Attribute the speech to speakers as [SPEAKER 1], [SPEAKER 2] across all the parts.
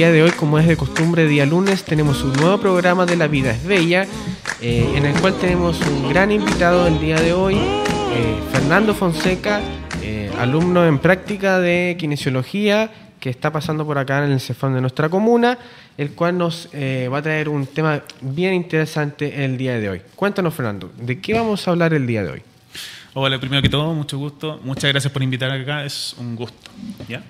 [SPEAKER 1] día de hoy, como es de costumbre, día lunes, tenemos un nuevo programa de La Vida es Bella, eh, en el cual tenemos un gran invitado el día de hoy, eh, Fernando Fonseca, alumno en práctica de kinesiología, que está pasando por acá en el CEFAM de nuestra comuna, el cual nos va a traer un tema bien interesante el día de hoy. Cuéntanos, Fernando, ¿de qué vamos a hablar el día de hoy?
[SPEAKER 2] Hola, primero que todo, mucho gusto. Muchas gracias por invitarme acá, es un gusto. ¿ya?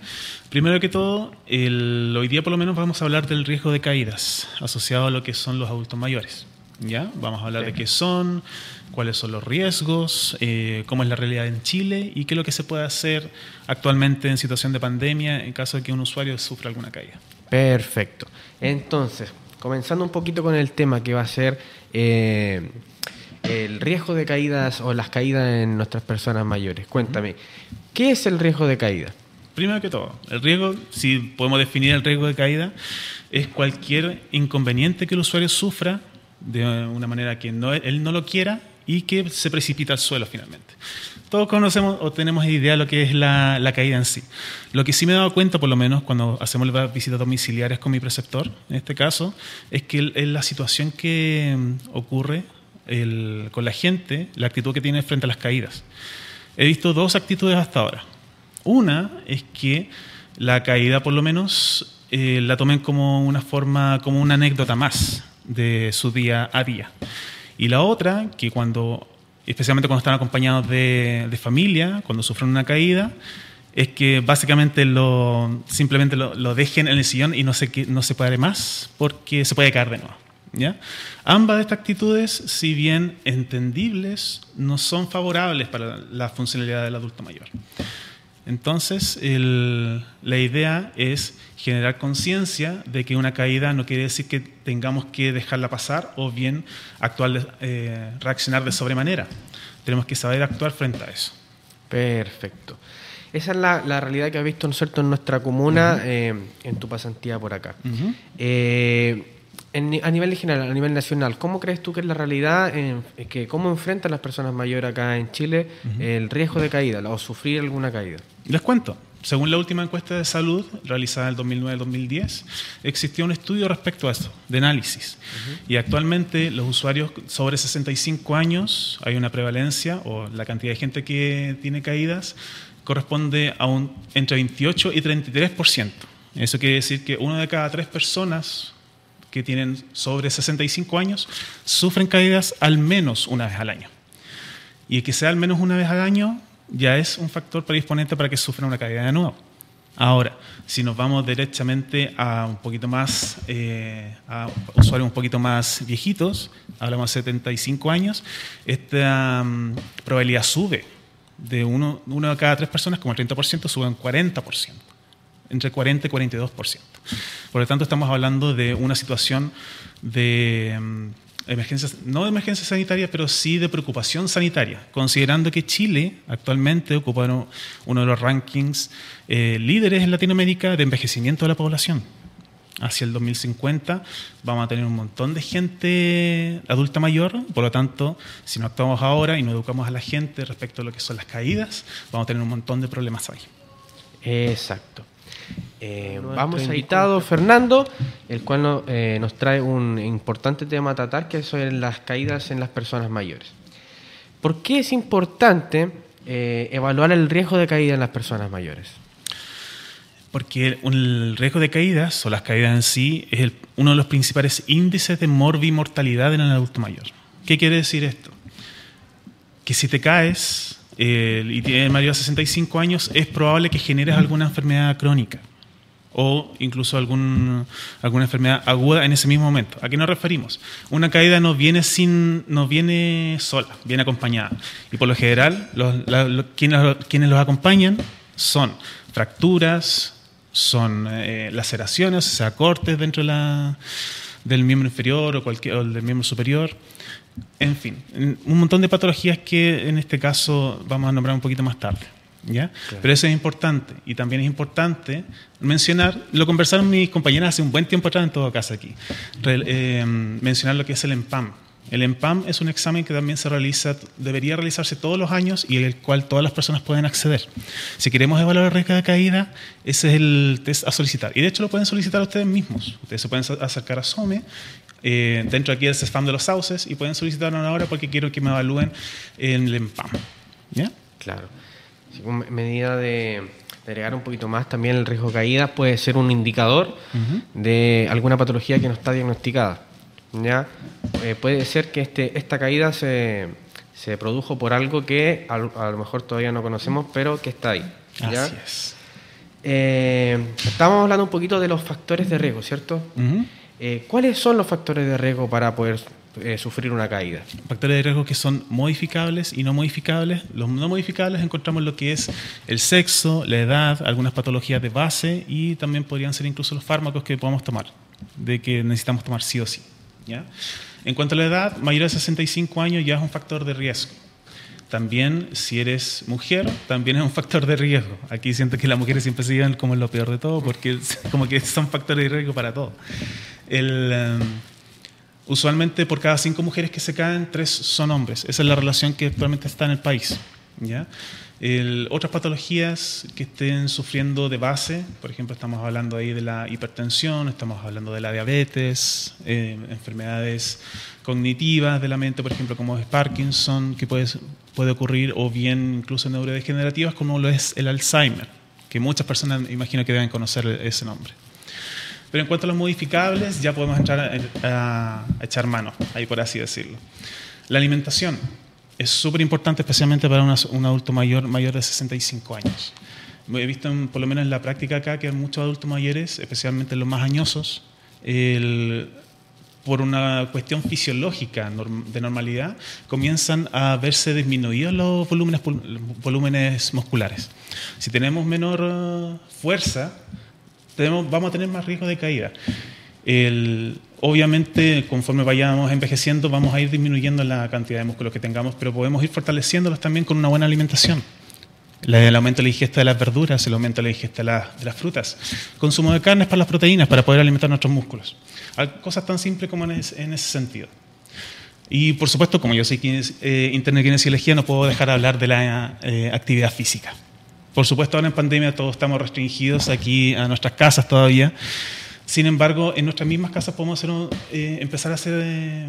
[SPEAKER 2] Primero que todo, el, hoy día por lo menos vamos a hablar del riesgo de caídas asociado a lo que son los adultos mayores. ¿ya? Vamos a hablar de qué son, cuáles son los riesgos, eh, cómo es la realidad en Chile y qué es lo que se puede hacer actualmente en situación de pandemia en caso de que un usuario sufra alguna caída.
[SPEAKER 1] Perfecto. Entonces, comenzando un poquito con el tema que va a ser... Eh, el riesgo de caídas o las caídas en nuestras personas mayores. Cuéntame, ¿qué es el riesgo de caída?
[SPEAKER 2] Primero que todo, el riesgo, si podemos definir el riesgo de caída, es cualquier inconveniente que el usuario sufra de una manera que él no lo quiera y que se precipita al suelo finalmente. Todos conocemos o tenemos idea de lo que es la, caída en sí. Lo que sí me he dado cuenta, por lo menos cuando hacemos las visitas domiciliarias con mi preceptor, en este caso, es que la situación que mm, con la gente la actitud que tiene frente a las caídas. He visto dos actitudes hasta ahora. Una es que la caída, por lo menos, eh, la tomen como una forma, como una anécdota más de su día a día. Y la otra, que cuando, especialmente cuando están acompañados de, familia, cuando sufren una caída, es que básicamente lo, simplemente lo, dejen en el sillón y no se, no se pare más porque se puede caer de nuevo. ¿Ya? Ambas de estas actitudes, si bien entendibles, no son favorables para la funcionalidad del adulto mayor. Entonces, la idea es generar conciencia de que una caída no quiere decir que tengamos que dejarla pasar o bien actuar, eh, reaccionar de sobremanera. Tenemos que saber actuar frente a eso.
[SPEAKER 1] Perfecto. Esa es la, realidad que has visto en nuestra comuna eh, en tu pasantía por acá a nivel general, a nivel nacional, ¿cómo crees tú que es la realidad, que cómo enfrentan las personas mayores acá en Chile el riesgo de caída o sufrir alguna caída?
[SPEAKER 2] Les cuento. Según la última encuesta de salud realizada en el 2009-2010, existió un estudio respecto a esto, de análisis. Y actualmente los usuarios sobre 65 años, hay una prevalencia o la cantidad de gente que tiene caídas corresponde a un entre 28 y 33%. Eso quiere decir que una de cada tres personas que tienen sobre 65 años sufren caídas al menos una vez al año. Y que sea al menos una vez al año ya es un factor predisponente para que sufran una caída de nuevo. Ahora, si nos vamos derechamente a un poquito más, eh, a usuarios un poquito más viejitos, hablamos de 75 años, esta mm, probabilidad sube de uno, uno de cada tres personas, como el 30%, sube un 40% entre 40 y 42%. Por lo tanto, estamos hablando de una situación de mm, emergencias, no de emergencia sanitaria, pero sí de preocupación sanitaria, considerando que Chile actualmente ocupa uno de los rankings eh, líderes en Latinoamérica de envejecimiento de la población. Hacia el 2050 vamos a tener un montón de gente adulta mayor, por lo tanto, si no actuamos ahora y no educamos a la gente respecto a lo que son las caídas, vamos a tener un montón de problemas ahí.
[SPEAKER 1] Exacto. Eh, vamos a invitado Fernando, el cual eh, nos trae un importante tema a tratar, que son las caídas en las personas mayores. ¿Por qué es importante eh, evaluar el riesgo de caída en las personas mayores?
[SPEAKER 2] Porque el riesgo de caídas, o las caídas en sí, es uno de los principales índices de morbimortalidad en el adulto mayor. ¿Qué quiere decir esto? Que si te caes y tienes mayor de 65 años, es probable que generes alguna enfermedad crónica o incluso algún, alguna enfermedad aguda en ese mismo momento. ¿A qué nos referimos? Una caída no viene, sin, no viene sola, viene acompañada. Y por lo general, quienes, quienes, los acompañan son fracturas, son eh, laceraciones, o sea, cortes dentro la, del miembro inferior o, cualquier, o del miembro superior. En fin, un montón de patologías que en este caso vamos a nombrar un poquito más tarde. ¿ya? Pero eso es importante. Y también es importante mencionar, lo conversaron mis compañeras hace un buen tiempo atrás en todo caso aquí, eh, mencionar lo que es el EMPAM. El EMPAM es un examen que también se realiza, debería realizarse todos los años y el cual todas las personas pueden acceder. Si queremos evaluar el riesgo de caída, ese es el test a solicitar. Y de hecho lo pueden solicitar ustedes mismos. Ustedes se pueden acercar a SOME, eh, dentro aquí del CESFAM de los sauces, y pueden solicitar una hora porque quiero que me evalúen en el EMPAM. ¿Ya?
[SPEAKER 1] Claro. Como medida de, agregar un poquito más, también el riesgo de caída puede ser un indicador de alguna patología que no está diagnosticada. ¿ya? Eh, puede ser que este, esta caída se, se produjo por algo que a, lo mejor todavía no conocemos, pero que está ahí. ¿ya?
[SPEAKER 2] Así es.
[SPEAKER 1] Eh, estábamos hablando un poquito de los factores de riesgo, ¿cierto? Eh, ¿Cuáles son los factores de riesgo para poder sufrir una caída?
[SPEAKER 2] Factores de riesgo que son modificables y no modificables. Los no modificables encontramos lo que es el sexo, la edad, algunas patologías de base y también podrían ser incluso los fármacos que podamos tomar, de que necesitamos tomar sí o sí. En cuanto a la edad, mayor de 65 años ya es un factor de riesgo. También, si eres mujer, también es un factor de riesgo. Aquí siento que las mujeres siempre se llevan como lo peor de todo, porque como que son factores de riesgo para todo. Um, usualmente, por cada cinco mujeres que se caen, tres son hombres. Esa es la relación que actualmente está en el país. otras patologías que estén sufriendo de base, por ejemplo, estamos hablando ahí de la hipertensión, estamos hablando de la diabetes, eh, enfermedades cognitivas de la mente, por ejemplo, como es Parkinson, que puede, puede ocurrir, o bien incluso neurodegenerativas, como lo es el Alzheimer, que muchas personas imagino que deben conocer ese nombre. Pero en cuanto a los modificables, ya podemos entrar a echar mano, ahí por así decirlo. La alimentación es súper importante, especialmente para un adulto mayor, mayor de 65 años. He visto, por lo menos en la práctica acá, que muchos adultos mayores, especialmente los más añosos, por una cuestión fisiológica de normalidad, comienzan a verse disminuidos los volúmenes, volúmenes musculares. Si tenemos menor uh, fuerza, vamos a tener más riesgo de caída. Obviamente, conforme vayamos envejeciendo, vamos a ir disminuyendo la cantidad de músculos que tengamos, pero podemos ir fortaleciéndolos también con una buena alimentación. El aumento de la ingesta de las verduras, el aumento de la ingesta de las frutas. Consumo de carnes para las proteínas, para poder alimentar nuestros músculos. Cosas tan simples como en ese, sentido. Y por supuesto, como yo soy eh, kinesiología, no puedo dejar de hablar de la eh, actividad física. Por supuesto, ahora en pandemia todos estamos restringidos aquí a nuestras casas todavía. Sin embargo, en nuestras mismas casas podemos eh, empezar a hacer eh,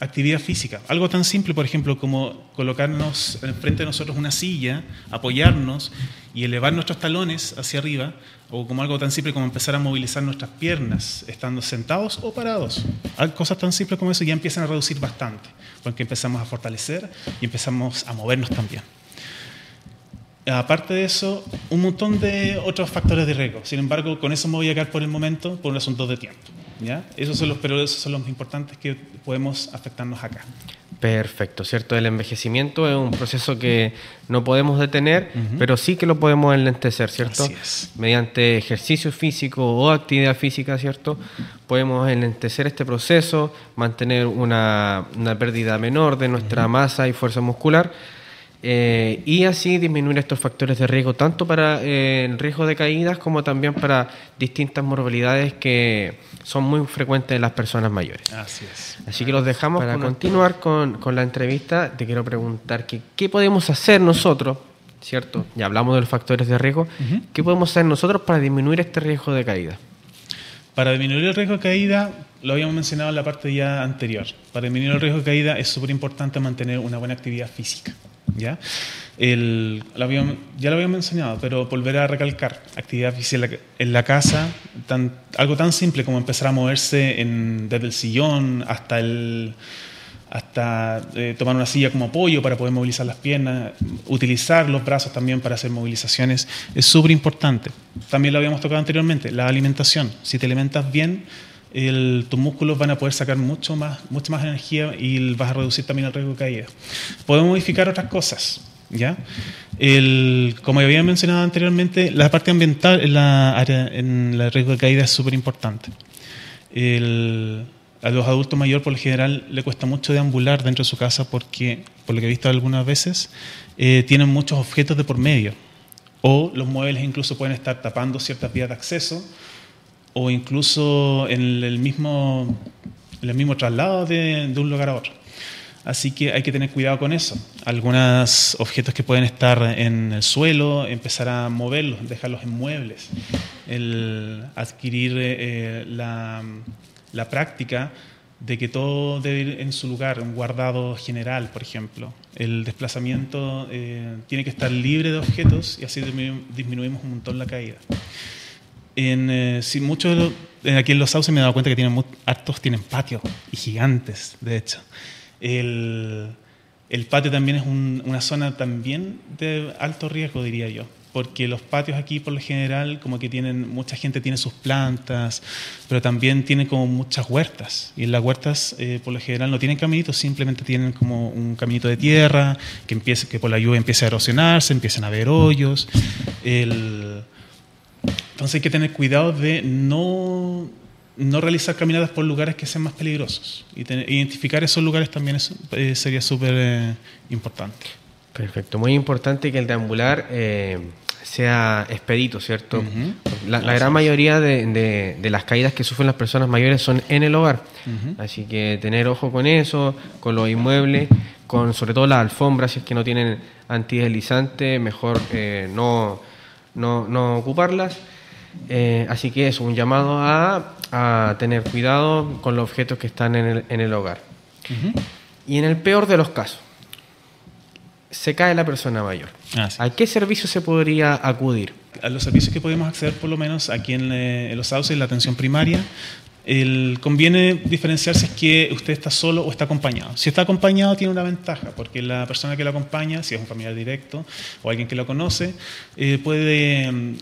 [SPEAKER 2] actividad física. Algo tan simple, por ejemplo, como colocarnos frente de nosotros una silla, apoyarnos y elevar nuestros talones hacia arriba, o como algo tan simple como empezar a movilizar nuestras piernas, estando sentados o parados. Cosas tan simples como eso ya empiezan a reducir bastante, porque empezamos a fortalecer y empezamos a movernos también. Aparte de eso, un montón de otros factores de riesgo. Sin embargo, con eso me voy a quedar por el momento por un asunto de tiempo. ¿ya? Esos son los, pero esos son los más importantes que podemos afectarnos acá.
[SPEAKER 1] Perfecto, ¿cierto? El envejecimiento es un proceso que no podemos detener, pero sí que lo podemos enlentecer, ¿cierto?
[SPEAKER 2] Así es.
[SPEAKER 1] Mediante ejercicio físico o actividad física, ¿cierto? Podemos enlentecer este proceso, mantener una, una pérdida menor de nuestra masa y fuerza muscular eh, y así disminuir estos factores de riesgo, tanto para eh, el riesgo de caídas como también para distintas morbilidades que son muy frecuentes en las personas mayores.
[SPEAKER 2] Así es.
[SPEAKER 1] Así que los dejamos para continuar con, con, la entrevista. Te quiero preguntar que, qué podemos hacer nosotros, ¿cierto? Ya hablamos de los factores de riesgo. ¿Qué podemos hacer nosotros para disminuir este riesgo de caída?
[SPEAKER 2] Para disminuir el riesgo de caída, lo habíamos mencionado en la parte ya anterior. Para disminuir el riesgo de caída es súper importante mantener una buena actividad física. ¿Ya? El, ya lo había mencionado, pero volver a recalcar, actividad física en la casa, tan, algo tan simple como empezar a moverse en, desde el sillón hasta el hasta eh, tomar una silla como apoyo para poder movilizar las piernas, utilizar los brazos también para hacer movilizaciones, es súper importante. También lo habíamos tocado anteriormente, la alimentación. Si te alimentas bien, tus músculos van a poder sacar mucho más, mucha más energía y vas a reducir también el riesgo de caída. Podemos modificar otras cosas. ¿ya? El, como había mencionado anteriormente, la parte ambiental en la área en el riesgo de caída es súper importante. a los adultos mayores, por lo general, le cuesta mucho deambular dentro de su casa porque, por lo que he visto algunas veces, eh, tienen muchos objetos de por medio. O los muebles incluso pueden estar tapando ciertas vías de acceso o incluso en el mismo, el mismo traslado de, un lugar a otro. Así que hay que tener cuidado con eso. Algunos objetos que pueden estar en el suelo, empezar a moverlos, dejarlos en muebles. Adquirir eh, la, la práctica de que todo debe ir en su lugar, un guardado general, por ejemplo. El desplazamiento eh, tiene que estar libre de objetos y así disminuimos un montón la caída. En, eh, si muchos aquí en los sauces me he dado cuenta que tienen hartos tienen patios y gigantes, de hecho. El, el patio también es una zona también de alto riesgo, diría yo porque los patios aquí por lo general como que tienen, mucha gente tiene sus plantas, pero también tienen como muchas huertas, y las huertas eh, por lo general no tienen caminitos, simplemente tienen como un caminito de tierra que, empiece, que por la lluvia empieza a erosionarse, empiezan a haber hoyos. El... Entonces hay que tener cuidado de no, no realizar caminadas por lugares que sean más peligrosos, y identificar esos lugares también eh, sería súper eh, importante.
[SPEAKER 1] Perfecto, muy importante que el deambular eh, sea expedito, ¿cierto? la, gran mayoría de, las caídas que sufren las personas mayores son en el hogar, así que tener ojo con eso, con los inmuebles, con sobre todo las alfombras, si es que no tienen antideslizante, mejor eh, no, no, ocuparlas. Eh, así que es un llamado a, a, tener cuidado con los objetos que están en el, en el hogar. Y en el peor de los casos, se cae la persona mayor. Ah, ¿A qué servicio se podría acudir?
[SPEAKER 2] A los servicios que podemos acceder, por lo menos aquí en, eh, los sauces, la atención primaria, el, conviene diferenciar si es que usted está solo o está acompañado. Si está acompañado tiene una ventaja, porque la persona que lo acompaña, si es un familiar directo o alguien que lo conoce, eh, puede, mm,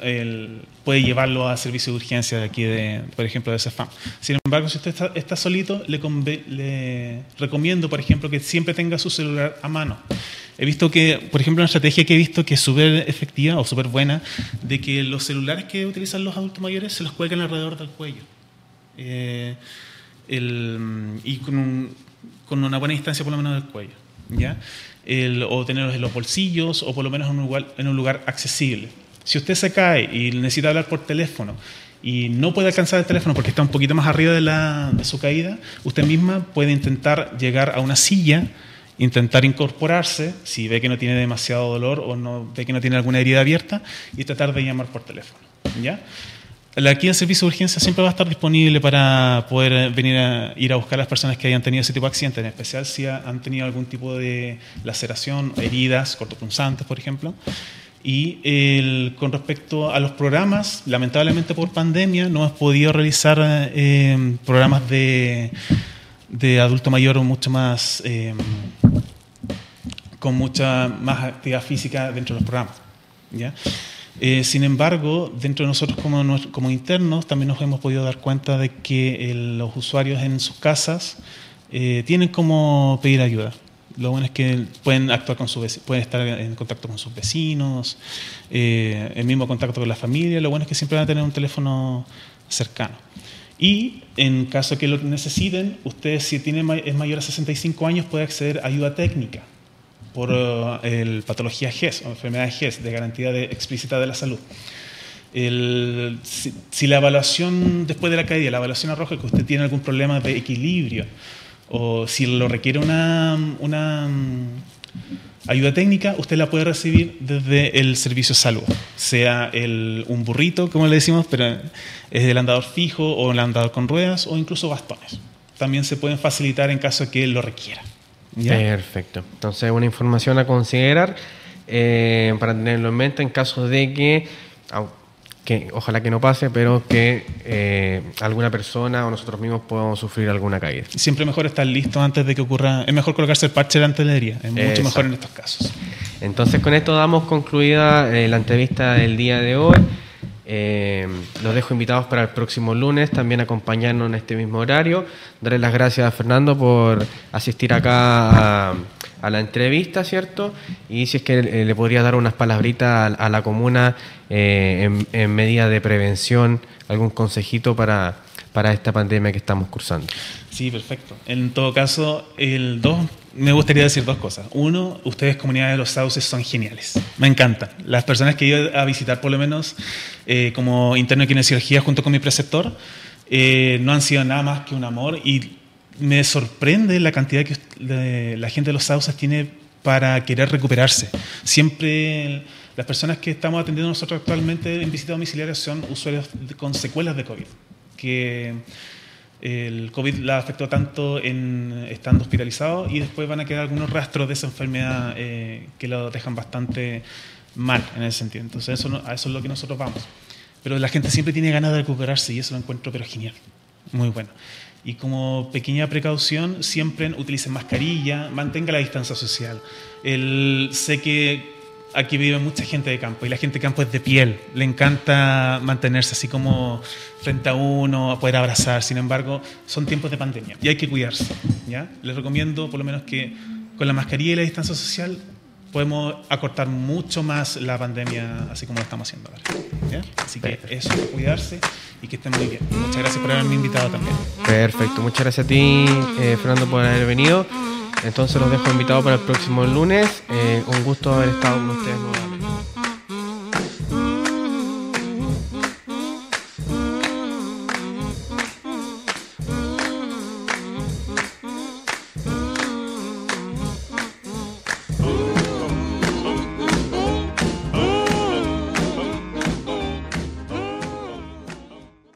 [SPEAKER 2] puede llevarlo a servicio de urgencia de aquí, de, por ejemplo, de CEFAM. Sin embargo, si usted está, está solito, le, le recomiendo, por ejemplo, que siempre tenga su celular a mano. He visto que, por ejemplo, una estrategia que he visto que es súper efectiva o súper buena, de que los celulares que utilizan los adultos mayores se los cuelgan alrededor del cuello. Eh, y con, una buena distancia por lo menos del cuello. ¿ya? o tenerlos en los bolsillos o por lo menos en un, lugar, en un lugar accesible. Si usted se cae y necesita hablar por teléfono y no puede alcanzar el teléfono porque está un poquito más arriba de, la, de su caída, usted misma puede intentar llegar a una silla intentar incorporarse si ve que no tiene demasiado dolor o no ve que no tiene alguna herida abierta y tratar de llamar por teléfono. ¿ya? Aquí el servicio de urgencia siempre va a estar disponible para poder venir a ir a buscar a las personas que hayan tenido ese tipo de accidentes, en especial si han tenido algún tipo de laceración, heridas cortopunzantes, por ejemplo. Y con respecto a los programas, lamentablemente por pandemia no hemos podido realizar eh, programas de de adulto mayor mucho más eh, con mucha más actividad física dentro de los programas. ¿ya? Eh, sin embargo, dentro de nosotros como, como, internos también nos hemos podido dar cuenta de que los usuarios en sus casas eh, tienen como pedir ayuda. Lo bueno es que pueden actuar con su pueden estar en contacto con sus vecinos, el mismo contacto con la familia. Lo bueno es que siempre van a tener un teléfono cercano. Y en caso que lo necesiten, ustedes si tienen, es mayor a 65 años puede acceder a ayuda técnica por uh, el patología GES o enfermedad GES de garantía de, explícita de la salud. si, la evaluación después de la caída, la evaluación arroja que usted tiene algún problema de equilibrio o si lo requiere una, una Ayuda técnica usted la puede recibir desde el servicio de salud, sea un burrito, como le decimos, pero es el andador fijo o el andador con ruedas o incluso bastones. También se pueden facilitar en caso que lo requiera.
[SPEAKER 1] Perfecto. Entonces, una información a considerar eh, para tenerlo en mente en caso de que que ojalá que no pase, pero que eh, alguna persona o nosotros mismos podamos sufrir alguna caída.
[SPEAKER 2] Siempre mejor estar listo antes de que ocurra, es mejor colocarse el parche de la herida, es mucho mejor en estos casos.
[SPEAKER 1] Entonces con esto damos concluida eh, la entrevista del día de hoy. Eh, los dejo invitados para el próximo lunes, también acompañarnos en este mismo horario. Darle las gracias a Fernando por asistir acá a la entrevista, ¿cierto? Y si es que eh, le podría dar unas palabritas a, la comuna eh, en, medida de prevención, algún consejito para, para esta pandemia que estamos cursando.
[SPEAKER 2] Sí, perfecto. En todo caso, el dos, me gustaría decir dos cosas. Uno, ustedes, comunidad de los sauces, son geniales. Me encantan. Las personas que he ido a visitar, por lo menos, eh, como interno de kinesiología junto con mi preceptor, no han sido nada más que un amor y me sorprende la cantidad la gente de los sauces tiene para querer recuperarse. Siempre las personas que estamos atendiendo nosotros actualmente en visita domiciliaria son usuarios con secuelas de COVID, que el COVID la afectó tanto en estando hospitalizados y después van a quedar algunos rastros de esa enfermedad eh, que lo dejan bastante mal en ese sentido. Entonces eso, a eso es lo que nosotros vamos. Pero la gente siempre tiene ganas de recuperarse y eso lo encuentro pero genial, muy bueno. Y como pequeña precaución, siempre utilicen mascarilla, mantenga la distancia social. El, sé que aquí vive mucha gente de campo y la gente de campo es de piel, le encanta mantenerse así como frente a uno, a poder abrazar. Sin embargo, son tiempos de pandemia y hay que cuidarse. ¿ya? Les recomiendo por lo menos que con la mascarilla y la distancia social podemos acortar mucho más la pandemia así como lo estamos haciendo ahora. Así que eso, cuidarse y que estén muy bien. Muchas gracias por haberme invitado también.
[SPEAKER 1] Perfecto, muchas gracias a ti, eh, Fernando, por haber venido. Entonces los dejo invitados para el próximo lunes. Eh, un gusto haber estado con ustedes nuevamente.